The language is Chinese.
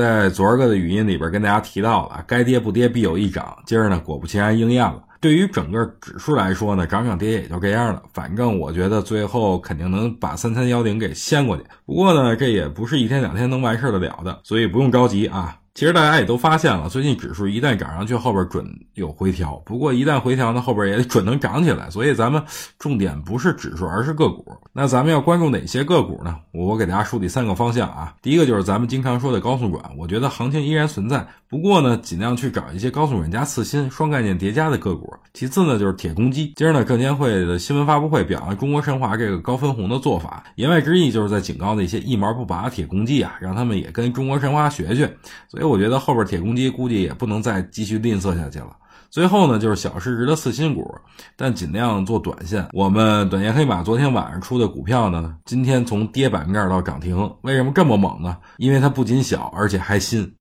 在昨儿个的语音里边跟大家提到了，该跌不跌必有一涨。今儿呢，果不其然应验了。对于整个指数来说呢，涨涨跌也就这样了。反正我觉得最后肯定能把三三幺零给掀过去。不过呢，这也不是一天两天能完事儿得了的，所以不用着急啊。其实大家也都发现了，最近指数一旦涨上去，后边准有回调。不过一旦回调呢，后边也准能涨起来。所以咱们重点不是指数，而是个股。那咱们要关注哪些个股呢？我给大家梳理三个方向啊。第一个就是咱们经常说的高速转，我觉得行情依然存在。不过呢，尽量去找一些高速转加次新、双概念叠加的个股。其次呢，就是铁公鸡。今儿呢，证监会的新闻发布会表扬中国神华这个高分红的做法，言外之意就是在警告那些一毛不拔的铁公鸡啊，让他们也跟中国神华学学。所以所以我觉得后边铁公鸡估计也不能再继续吝啬下去了。最后呢，就是小市值的次新股，但尽量做短线。我们短线黑马昨天晚上出的股票呢，今天从跌板面到涨停，为什么这么猛呢？因为它不仅小，而且还新。